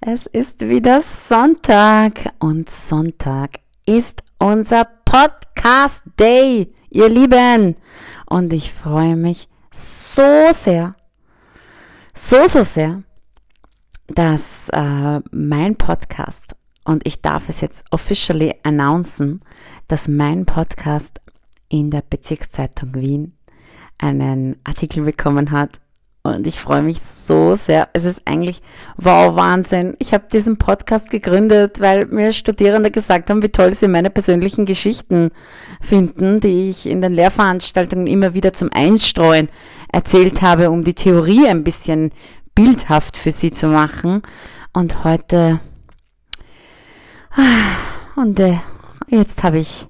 Es ist wieder Sonntag und Sonntag ist unser Podcast Day, ihr Lieben. Und ich freue mich so sehr, so, so sehr, dass äh, mein Podcast, und ich darf es jetzt officially announcen, dass mein Podcast in der Bezirkszeitung Wien einen Artikel bekommen hat und ich freue mich so sehr. Es ist eigentlich wow, Wahnsinn. Ich habe diesen Podcast gegründet, weil mir Studierende gesagt haben, wie toll sie meine persönlichen Geschichten finden, die ich in den Lehrveranstaltungen immer wieder zum Einstreuen erzählt habe, um die Theorie ein bisschen bildhaft für sie zu machen. Und heute, ah, und äh, jetzt habe ich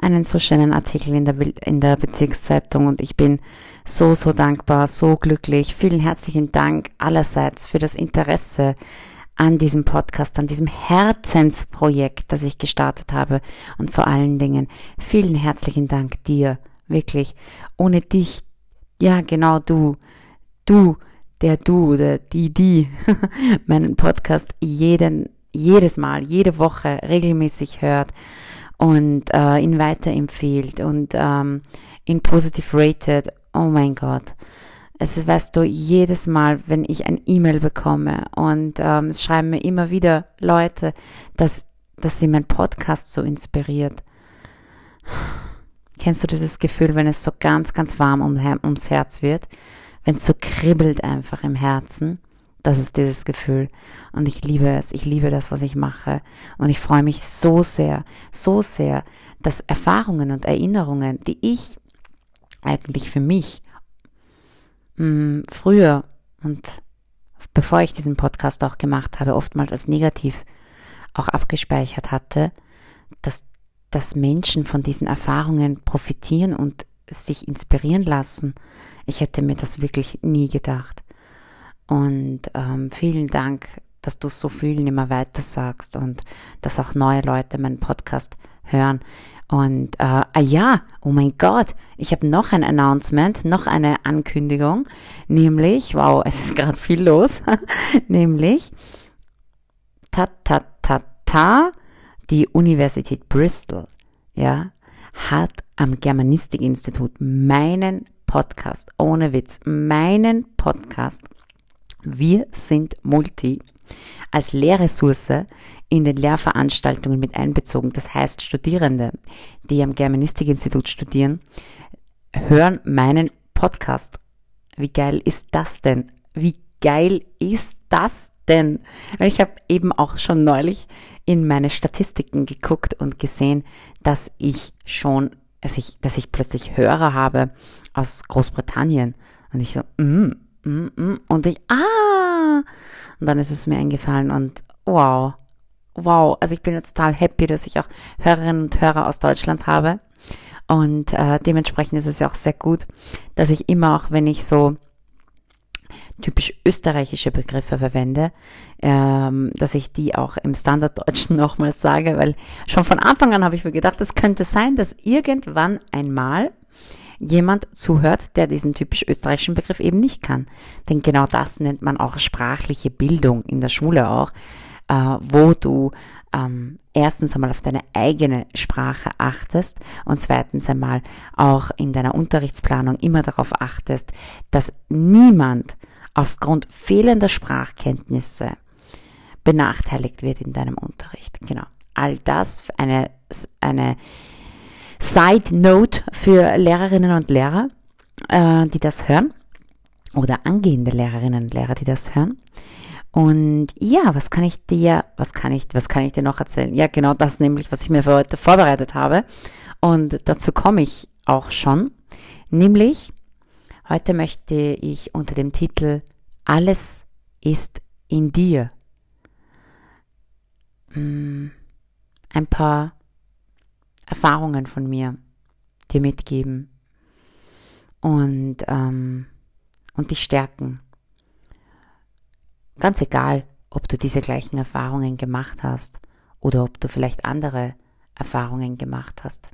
einen so schönen Artikel in der, in der Bezirkszeitung und ich bin so, so dankbar, so glücklich. Vielen herzlichen Dank allerseits für das Interesse an diesem Podcast, an diesem Herzensprojekt, das ich gestartet habe und vor allen Dingen vielen herzlichen Dank dir, wirklich. Ohne dich, ja genau du, du, der du oder die, die meinen Podcast jeden, jedes Mal, jede Woche regelmäßig hört und äh, ihn weiterempfiehlt und ähm, ihn positiv rated. Oh mein Gott. Es ist, weißt du, jedes Mal, wenn ich ein E-Mail bekomme und ähm, es schreiben mir immer wieder Leute, dass, dass sie mein Podcast so inspiriert. Kennst du dieses Gefühl, wenn es so ganz, ganz warm um, ums Herz wird? Wenn es so kribbelt einfach im Herzen? Das ist dieses Gefühl. Und ich liebe es. Ich liebe das, was ich mache. Und ich freue mich so sehr, so sehr, dass Erfahrungen und Erinnerungen, die ich eigentlich für mich hm, früher und bevor ich diesen Podcast auch gemacht habe, oftmals als negativ auch abgespeichert hatte, dass, dass Menschen von diesen Erfahrungen profitieren und sich inspirieren lassen. Ich hätte mir das wirklich nie gedacht. Und ähm, vielen Dank, dass du so vielen immer weiter sagst und dass auch neue Leute meinen Podcast hören. Und äh, ah ja, oh mein Gott, ich habe noch ein Announcement, noch eine Ankündigung, nämlich, wow, es ist gerade viel los, nämlich, ta ta ta ta, die Universität Bristol, ja, hat am Germanistikinstitut meinen Podcast, ohne Witz, meinen Podcast. Wir sind Multi als Lehrressource in den Lehrveranstaltungen mit einbezogen. Das heißt, Studierende, die am Germanistikinstitut studieren, hören meinen Podcast. Wie geil ist das denn? Wie geil ist das denn? Ich habe eben auch schon neulich in meine Statistiken geguckt und gesehen, dass ich schon, dass ich, dass ich plötzlich Hörer habe aus Großbritannien. Und ich so, mm, mm, mm. Und ich, ah! Und dann ist es mir eingefallen und wow, wow. Also ich bin jetzt total happy, dass ich auch Hörerinnen und Hörer aus Deutschland habe. Und äh, dementsprechend ist es ja auch sehr gut, dass ich immer auch, wenn ich so typisch österreichische Begriffe verwende, ähm, dass ich die auch im Standarddeutschen nochmals sage, weil schon von Anfang an habe ich mir gedacht, es könnte sein, dass irgendwann einmal jemand zuhört, der diesen typisch österreichischen Begriff eben nicht kann. Denn genau das nennt man auch sprachliche Bildung in der Schule auch, äh, wo du ähm, erstens einmal auf deine eigene Sprache achtest und zweitens einmal auch in deiner Unterrichtsplanung immer darauf achtest, dass niemand aufgrund fehlender Sprachkenntnisse benachteiligt wird in deinem Unterricht. Genau. All das eine, eine Side Note für Lehrerinnen und Lehrer, äh, die das hören oder angehende Lehrerinnen und Lehrer, die das hören. Und ja, was kann ich dir, was kann ich, was kann ich dir noch erzählen? Ja, genau das nämlich, was ich mir für heute vorbereitet habe. Und dazu komme ich auch schon. Nämlich, heute möchte ich unter dem Titel Alles ist in dir mm, ein paar Erfahrungen von mir dir mitgeben und, ähm, und dich stärken. Ganz egal, ob du diese gleichen Erfahrungen gemacht hast oder ob du vielleicht andere Erfahrungen gemacht hast,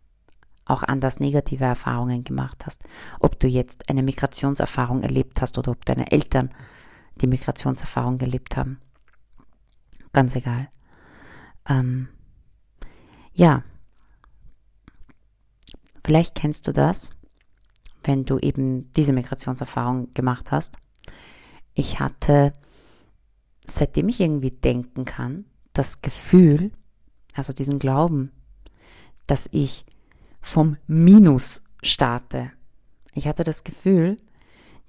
auch anders negative Erfahrungen gemacht hast, ob du jetzt eine Migrationserfahrung erlebt hast oder ob deine Eltern die Migrationserfahrung gelebt haben. Ganz egal. Ähm, ja, vielleicht kennst du das, wenn du eben diese Migrationserfahrung gemacht hast. Ich hatte, seitdem ich irgendwie denken kann, das Gefühl, also diesen Glauben, dass ich vom Minus starte. Ich hatte das Gefühl,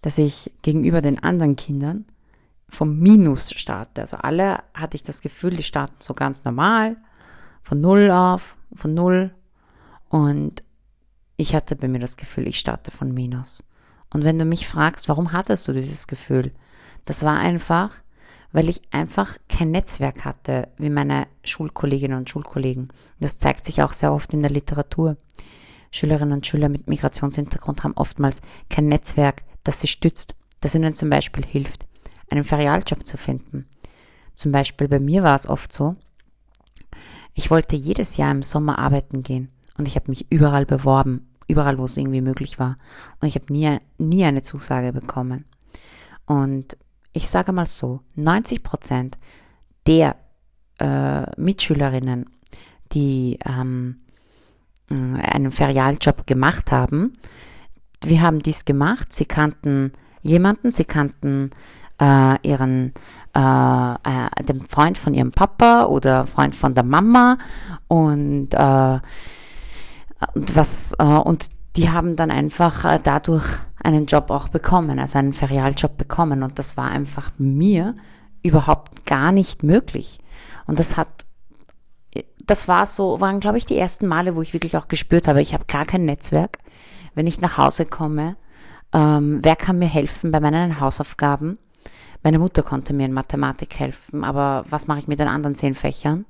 dass ich gegenüber den anderen Kindern vom Minus starte. Also alle hatte ich das Gefühl, die starten so ganz normal, von Null auf, von Null. Und ich hatte bei mir das Gefühl, ich starte von Minus. Und wenn du mich fragst, warum hattest du dieses Gefühl? Das war einfach, weil ich einfach kein Netzwerk hatte wie meine Schulkolleginnen und Schulkollegen. Das zeigt sich auch sehr oft in der Literatur. Schülerinnen und Schüler mit Migrationshintergrund haben oftmals kein Netzwerk, das sie stützt, das ihnen zum Beispiel hilft, einen Ferialjob zu finden. Zum Beispiel bei mir war es oft so, ich wollte jedes Jahr im Sommer arbeiten gehen und ich habe mich überall beworben, überall, wo es irgendwie möglich war. Und ich habe nie, nie eine Zusage bekommen. Und ich sage mal so, 90 Prozent der äh, Mitschülerinnen, die ähm, äh, einen Ferialjob gemacht haben, wir haben dies gemacht. Sie kannten jemanden, sie kannten äh, ihren äh, äh, den Freund von ihrem Papa oder Freund von der Mama und, äh, und was äh, und die haben dann einfach äh, dadurch einen Job auch bekommen, also einen Ferialjob bekommen. Und das war einfach mir überhaupt gar nicht möglich. Und das hat, das war so, waren glaube ich die ersten Male, wo ich wirklich auch gespürt habe, ich habe gar kein Netzwerk. Wenn ich nach Hause komme, ähm, wer kann mir helfen bei meinen Hausaufgaben? Meine Mutter konnte mir in Mathematik helfen, aber was mache ich mit den anderen zehn Fächern?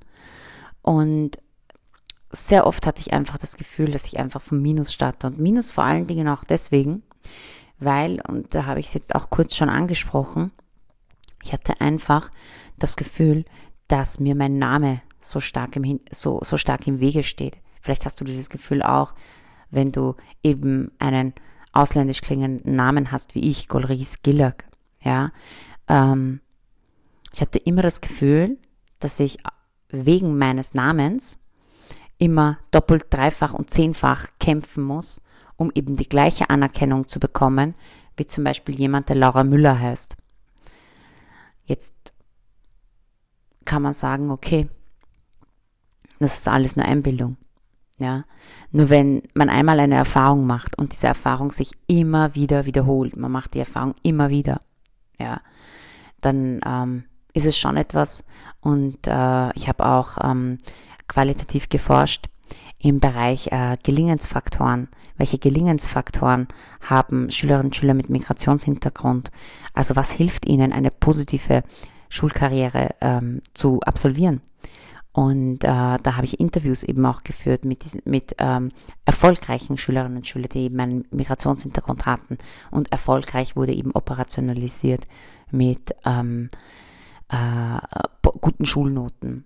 Und sehr oft hatte ich einfach das Gefühl, dass ich einfach vom Minus starte. Und Minus vor allen Dingen auch deswegen, weil, und da habe ich es jetzt auch kurz schon angesprochen, ich hatte einfach das Gefühl, dass mir mein Name so stark im, so, so stark im Wege steht. Vielleicht hast du dieses Gefühl auch, wenn du eben einen ausländisch klingenden Namen hast, wie ich, Golris Gillag. Ja, ähm, ich hatte immer das Gefühl, dass ich wegen meines Namens immer doppelt, dreifach und zehnfach kämpfen muss, um eben die gleiche Anerkennung zu bekommen, wie zum Beispiel jemand, der Laura Müller heißt. Jetzt kann man sagen, okay, das ist alles nur Einbildung. Ja, nur wenn man einmal eine Erfahrung macht und diese Erfahrung sich immer wieder wiederholt, man macht die Erfahrung immer wieder, ja, dann ähm, ist es schon etwas. Und äh, ich habe auch ähm, qualitativ geforscht im Bereich äh, Gelingensfaktoren. Welche Gelingensfaktoren haben Schülerinnen und Schüler mit Migrationshintergrund? Also was hilft ihnen, eine positive Schulkarriere ähm, zu absolvieren? Und äh, da habe ich Interviews eben auch geführt mit, diesen, mit ähm, erfolgreichen Schülerinnen und Schülern, die eben einen Migrationshintergrund hatten. Und erfolgreich wurde eben operationalisiert mit ähm, äh, guten Schulnoten.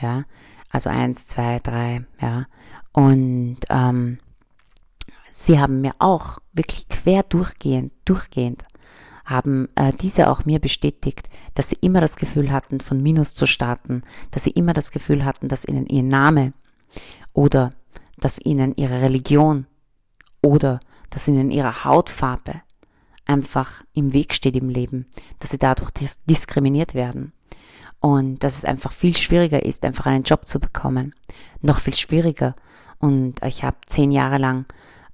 Ja, also eins, zwei, drei, ja. Und ähm, sie haben mir auch wirklich quer durchgehend, durchgehend haben äh, diese auch mir bestätigt, dass sie immer das Gefühl hatten, von Minus zu starten, dass sie immer das Gefühl hatten, dass ihnen ihr Name oder dass ihnen ihre Religion oder dass ihnen ihre Hautfarbe einfach im Weg steht im Leben, dass sie dadurch dis diskriminiert werden und dass es einfach viel schwieriger ist, einfach einen Job zu bekommen. Noch viel schwieriger. Und ich habe zehn Jahre lang,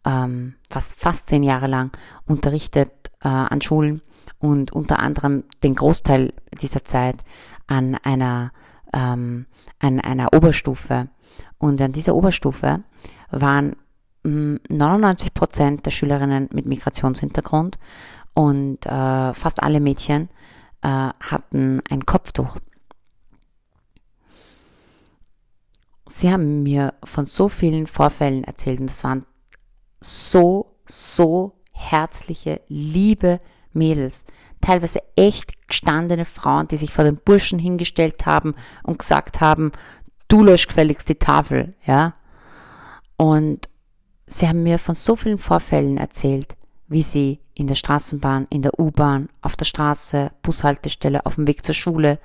ähm, fast, fast zehn Jahre lang unterrichtet äh, an Schulen und unter anderem den Großteil dieser Zeit an einer, ähm, an einer Oberstufe. Und an dieser Oberstufe waren 99 mm, Prozent der Schülerinnen mit Migrationshintergrund und äh, fast alle Mädchen äh, hatten ein Kopftuch. Sie haben mir von so vielen Vorfällen erzählt und das waren so, so herzliche, liebe Mädels. Teilweise echt gestandene Frauen, die sich vor den Burschen hingestellt haben und gesagt haben, du lösch gefälligst die Tafel, ja. Und sie haben mir von so vielen Vorfällen erzählt, wie sie in der Straßenbahn, in der U-Bahn, auf der Straße, Bushaltestelle, auf dem Weg zur Schule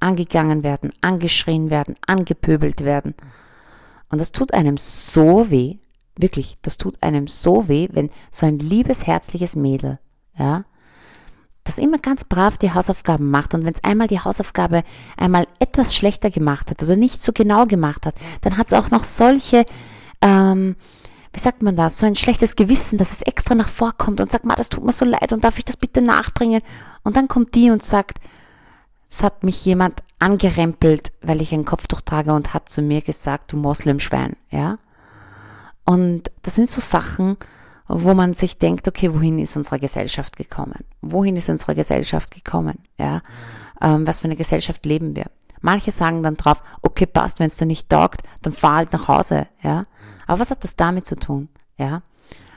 angegangen werden, angeschrien werden, angepöbelt werden. Und das tut einem so weh, wirklich, das tut einem so weh, wenn so ein liebes, herzliches Mädel, ja, das immer ganz brav die Hausaufgaben macht und wenn es einmal die Hausaufgabe einmal etwas schlechter gemacht hat oder nicht so genau gemacht hat, dann hat es auch noch solche ähm, wie sagt man das, so ein schlechtes Gewissen, dass es extra nach vorkommt und sagt, ma, das tut mir so leid und darf ich das bitte nachbringen? Und dann kommt die und sagt, es hat mich jemand angerempelt, weil ich ein Kopftuch trage und hat zu mir gesagt, du Moslemschwein, ja? Und das sind so Sachen, wo man sich denkt, okay, wohin ist unsere Gesellschaft gekommen? Wohin ist unsere Gesellschaft gekommen? Ja, ähm, was für eine Gesellschaft leben wir? Manche sagen dann drauf, okay, passt, wenn es dir nicht taugt, dann fahr halt nach Hause, ja. Aber was hat das damit zu tun, ja?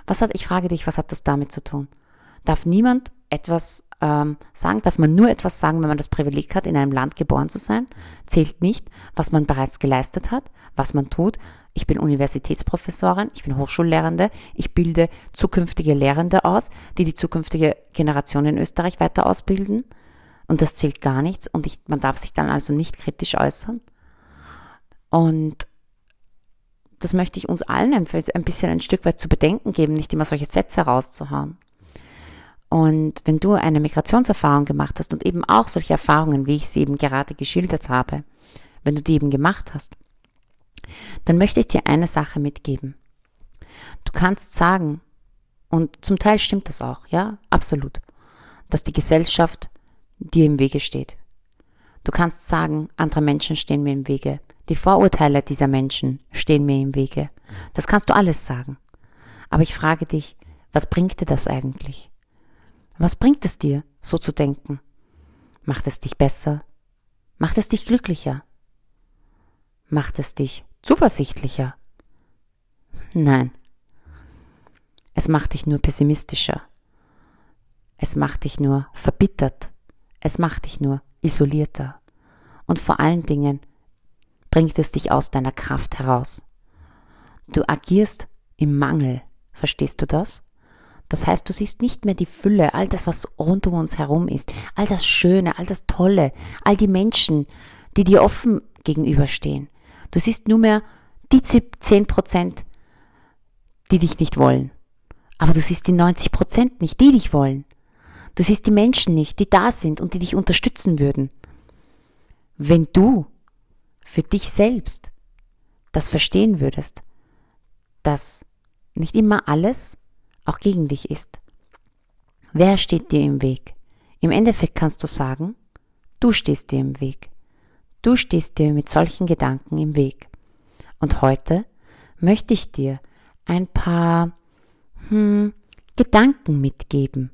Was hat, ich frage dich, was hat das damit zu tun? Darf niemand etwas ähm, sagen? Darf man nur etwas sagen, wenn man das Privileg hat, in einem Land geboren zu sein? Zählt nicht, was man bereits geleistet hat, was man tut. Ich bin Universitätsprofessorin, ich bin Hochschullehrende, ich bilde zukünftige Lehrende aus, die die zukünftige Generation in Österreich weiter ausbilden. Und das zählt gar nichts und ich, man darf sich dann also nicht kritisch äußern. Und das möchte ich uns allen ein bisschen ein Stück weit zu bedenken geben, nicht immer solche Sätze rauszuhauen. Und wenn du eine Migrationserfahrung gemacht hast und eben auch solche Erfahrungen, wie ich sie eben gerade geschildert habe, wenn du die eben gemacht hast, dann möchte ich dir eine Sache mitgeben. Du kannst sagen, und zum Teil stimmt das auch, ja, absolut, dass die Gesellschaft dir im Wege steht. Du kannst sagen, andere Menschen stehen mir im Wege. Die Vorurteile dieser Menschen stehen mir im Wege. Das kannst du alles sagen. Aber ich frage dich, was bringt dir das eigentlich? Was bringt es dir, so zu denken? Macht es dich besser? Macht es dich glücklicher? Macht es dich zuversichtlicher? Nein. Es macht dich nur pessimistischer. Es macht dich nur verbittert. Es macht dich nur isolierter. Und vor allen Dingen bringt es dich aus deiner Kraft heraus. Du agierst im Mangel. Verstehst du das? Das heißt, du siehst nicht mehr die Fülle, all das, was rund um uns herum ist, all das Schöne, all das Tolle, all die Menschen, die dir offen gegenüberstehen. Du siehst nur mehr die zehn Prozent, die dich nicht wollen. Aber du siehst die 90 Prozent nicht, die dich wollen. Du siehst die Menschen nicht, die da sind und die dich unterstützen würden. Wenn du für dich selbst das verstehen würdest, dass nicht immer alles auch gegen dich ist. Wer steht dir im Weg? Im Endeffekt kannst du sagen, du stehst dir im Weg. Du stehst dir mit solchen Gedanken im Weg. Und heute möchte ich dir ein paar hm, Gedanken mitgeben,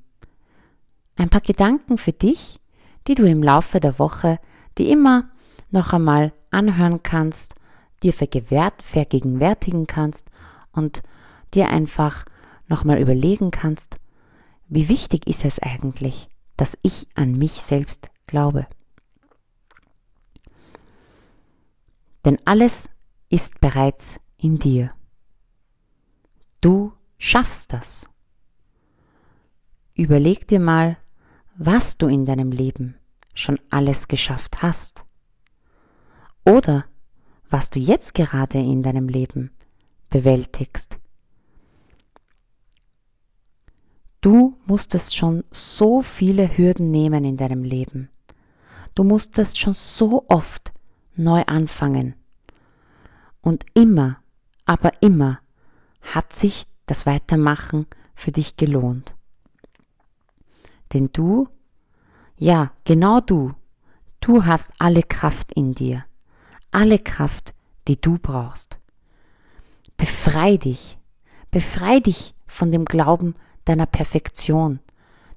ein paar Gedanken für dich, die du im Laufe der Woche die immer noch einmal anhören kannst, dir vergegenwärtigen kannst und dir einfach nochmal überlegen kannst, wie wichtig ist es eigentlich, dass ich an mich selbst glaube. Denn alles ist bereits in dir. Du schaffst das. Überleg dir mal, was du in deinem Leben schon alles geschafft hast. Oder was du jetzt gerade in deinem Leben bewältigst. Du musstest schon so viele Hürden nehmen in deinem Leben. Du musstest schon so oft neu anfangen. Und immer, aber immer hat sich das Weitermachen für dich gelohnt. Denn du, ja, genau du, du hast alle Kraft in dir, alle Kraft, die du brauchst. Befrei dich, befrei dich von dem Glauben deiner Perfektion,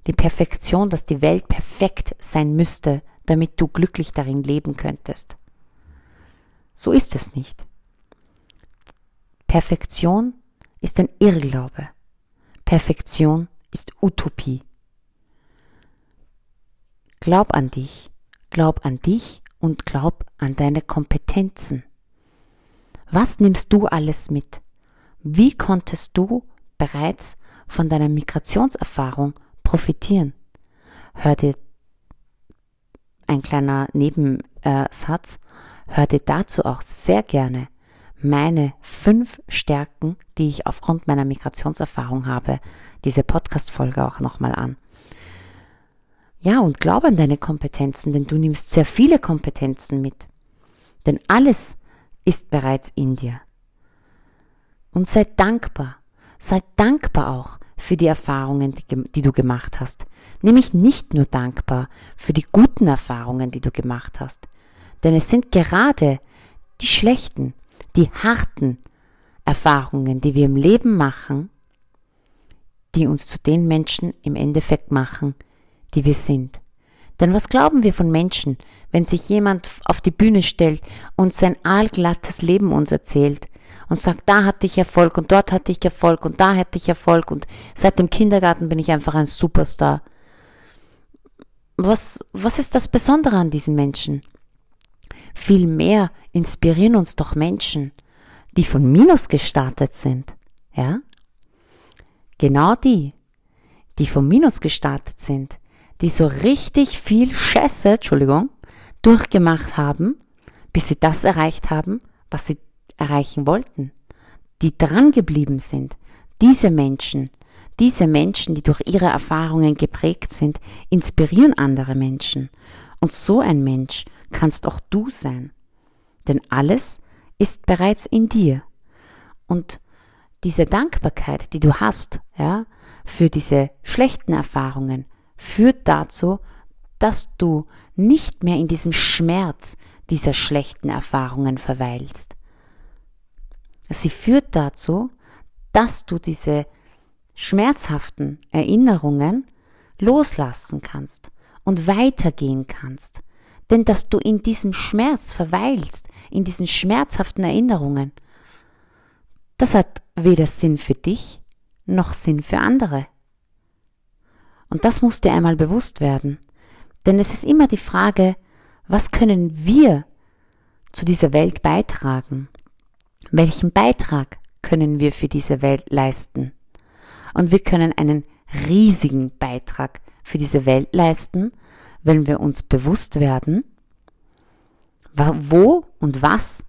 die Perfektion, dass die Welt perfekt sein müsste, damit du glücklich darin leben könntest. So ist es nicht. Perfektion ist ein Irrglaube. Perfektion ist Utopie. Glaub an dich, glaub an dich und glaub an deine Kompetenzen. Was nimmst du alles mit? Wie konntest du bereits von deiner Migrationserfahrung profitieren? Hör dir ein kleiner Nebensatz, hör dir dazu auch sehr gerne meine fünf Stärken, die ich aufgrund meiner Migrationserfahrung habe, diese Podcast-Folge auch nochmal an. Ja, und glaub an deine Kompetenzen, denn du nimmst sehr viele Kompetenzen mit. Denn alles ist bereits in dir. Und sei dankbar. Sei dankbar auch für die Erfahrungen, die, die, du gemacht hast. Nämlich nicht nur dankbar für die guten Erfahrungen, die du gemacht hast. Denn es sind gerade die schlechten, die harten Erfahrungen, die wir im Leben machen, die uns zu den Menschen im Endeffekt machen, die wir sind. Denn was glauben wir von Menschen, wenn sich jemand auf die Bühne stellt und sein aalglattes Leben uns erzählt und sagt, da hatte ich Erfolg und dort hatte ich Erfolg und da hatte ich Erfolg und seit dem Kindergarten bin ich einfach ein Superstar. Was, was ist das Besondere an diesen Menschen? Vielmehr inspirieren uns doch Menschen, die von Minus gestartet sind, ja? Genau die, die von Minus gestartet sind, die so richtig viel Scheiße, Entschuldigung, durchgemacht haben, bis sie das erreicht haben, was sie erreichen wollten, die dran geblieben sind, diese Menschen, diese Menschen, die durch ihre Erfahrungen geprägt sind, inspirieren andere Menschen. Und so ein Mensch kannst auch du sein. Denn alles ist bereits in dir. Und diese Dankbarkeit, die du hast, ja, für diese schlechten Erfahrungen, führt dazu, dass du nicht mehr in diesem Schmerz dieser schlechten Erfahrungen verweilst. Sie führt dazu, dass du diese schmerzhaften Erinnerungen loslassen kannst und weitergehen kannst. Denn dass du in diesem Schmerz verweilst, in diesen schmerzhaften Erinnerungen, das hat weder Sinn für dich noch Sinn für andere. Und das muss dir einmal bewusst werden. Denn es ist immer die Frage, was können wir zu dieser Welt beitragen? Welchen Beitrag können wir für diese Welt leisten? Und wir können einen riesigen Beitrag für diese Welt leisten, wenn wir uns bewusst werden, wo und was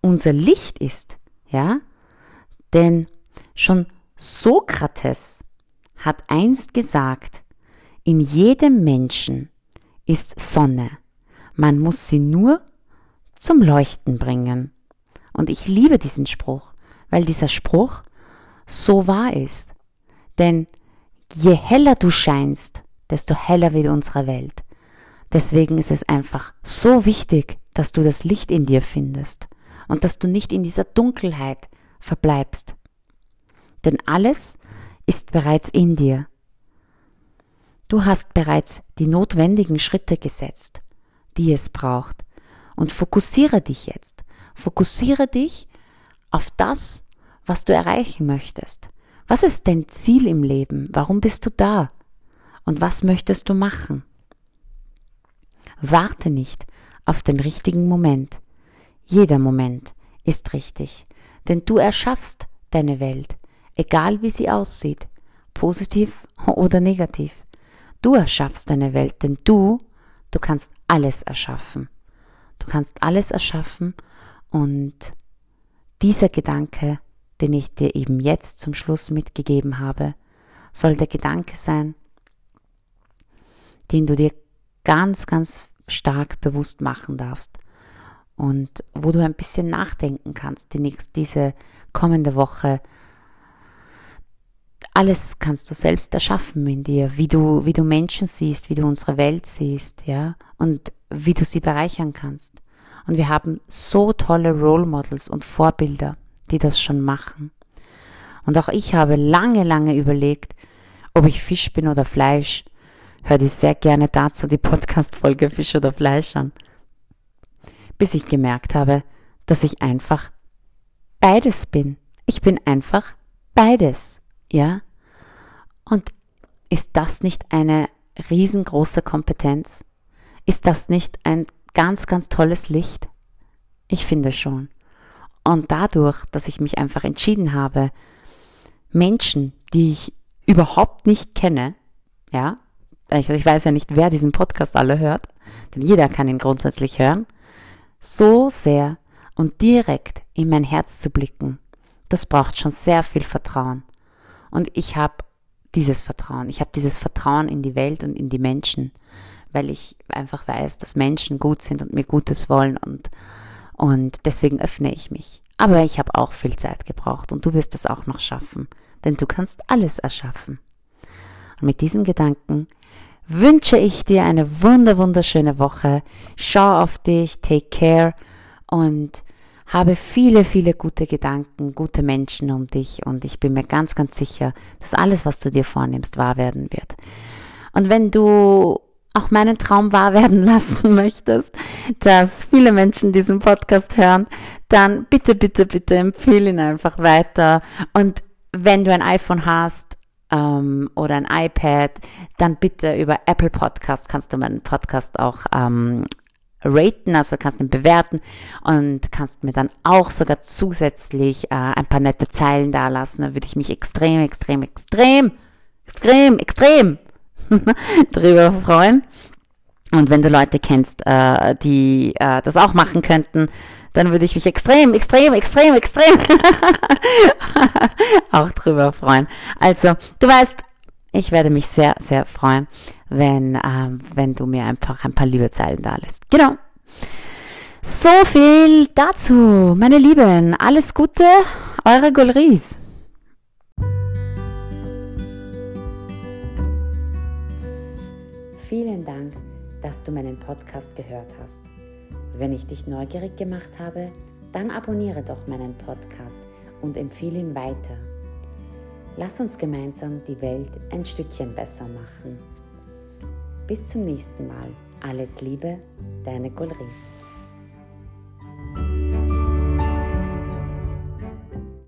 unser Licht ist, ja? Denn schon Sokrates hat einst gesagt, in jedem Menschen ist Sonne. Man muss sie nur zum Leuchten bringen. Und ich liebe diesen Spruch, weil dieser Spruch so wahr ist. Denn je heller du scheinst, desto heller wird unsere Welt. Deswegen ist es einfach so wichtig, dass du das Licht in dir findest und dass du nicht in dieser Dunkelheit verbleibst. Denn alles ist bereits in dir. Du hast bereits die notwendigen Schritte gesetzt, die es braucht. Und fokussiere dich jetzt. Fokussiere dich auf das, was du erreichen möchtest. Was ist dein Ziel im Leben? Warum bist du da? Und was möchtest du machen? Warte nicht auf den richtigen Moment. Jeder Moment ist richtig, denn du erschaffst deine Welt, egal wie sie aussieht, positiv oder negativ. Du erschaffst deine Welt, denn du, du kannst alles erschaffen. Du kannst alles erschaffen und dieser Gedanke, den ich dir eben jetzt zum Schluss mitgegeben habe, soll der Gedanke sein, den du dir ganz, ganz stark bewusst machen darfst und wo du ein bisschen nachdenken kannst, die nächste, diese kommende Woche. Alles kannst du selbst erschaffen in dir, wie du, wie du Menschen siehst, wie du unsere Welt siehst, ja, und wie du sie bereichern kannst. Und wir haben so tolle Role Models und Vorbilder, die das schon machen. Und auch ich habe lange, lange überlegt, ob ich Fisch bin oder Fleisch hör dir sehr gerne dazu die Podcast-Folge Fisch oder Fleisch an. Bis ich gemerkt habe, dass ich einfach beides bin. Ich bin einfach beides, ja? Und ist das nicht eine riesengroße Kompetenz? Ist das nicht ein ganz, ganz tolles Licht? Ich finde schon. Und dadurch, dass ich mich einfach entschieden habe, Menschen, die ich überhaupt nicht kenne, ja, ich, ich weiß ja nicht, wer diesen Podcast alle hört, denn jeder kann ihn grundsätzlich hören, so sehr und direkt in mein Herz zu blicken, das braucht schon sehr viel Vertrauen. Und ich habe dieses Vertrauen. Ich habe dieses Vertrauen in die Welt und in die Menschen, weil ich einfach weiß, dass Menschen gut sind und mir Gutes wollen und, und deswegen öffne ich mich. Aber ich habe auch viel Zeit gebraucht und du wirst es auch noch schaffen, denn du kannst alles erschaffen. Und mit diesem Gedanken wünsche ich dir eine wunder wunderschöne Woche. Schau auf dich, take care und habe viele, viele gute Gedanken, gute Menschen um dich und ich bin mir ganz, ganz sicher, dass alles, was du dir vornimmst, wahr werden wird. Und wenn du auch meinen Traum wahr werden lassen möchtest, dass viele Menschen diesen Podcast hören, dann bitte, bitte, bitte empfehle ihn einfach weiter. Und wenn du ein iPhone hast ähm, oder ein iPad, dann bitte über Apple Podcast kannst du meinen Podcast auch ähm, raten, also kannst ihn bewerten und kannst mir dann auch sogar zusätzlich äh, ein paar nette Zeilen da lassen. Da würde ich mich extrem, extrem, extrem, extrem, extrem drüber freuen. Und wenn du Leute kennst, äh, die äh, das auch machen könnten, dann würde ich mich extrem, extrem, extrem, extrem auch drüber freuen. Also, du weißt, ich werde mich sehr, sehr freuen, wenn, ähm, wenn du mir einfach ein paar liebe Zeilen da lässt. Genau. So viel dazu, meine Lieben. Alles Gute, eure Golries. Vielen Dank, dass du meinen Podcast gehört hast. Wenn ich dich neugierig gemacht habe, dann abonniere doch meinen Podcast und empfehle ihn weiter. Lass uns gemeinsam die Welt ein Stückchen besser machen. Bis zum nächsten Mal. Alles Liebe, deine Golris.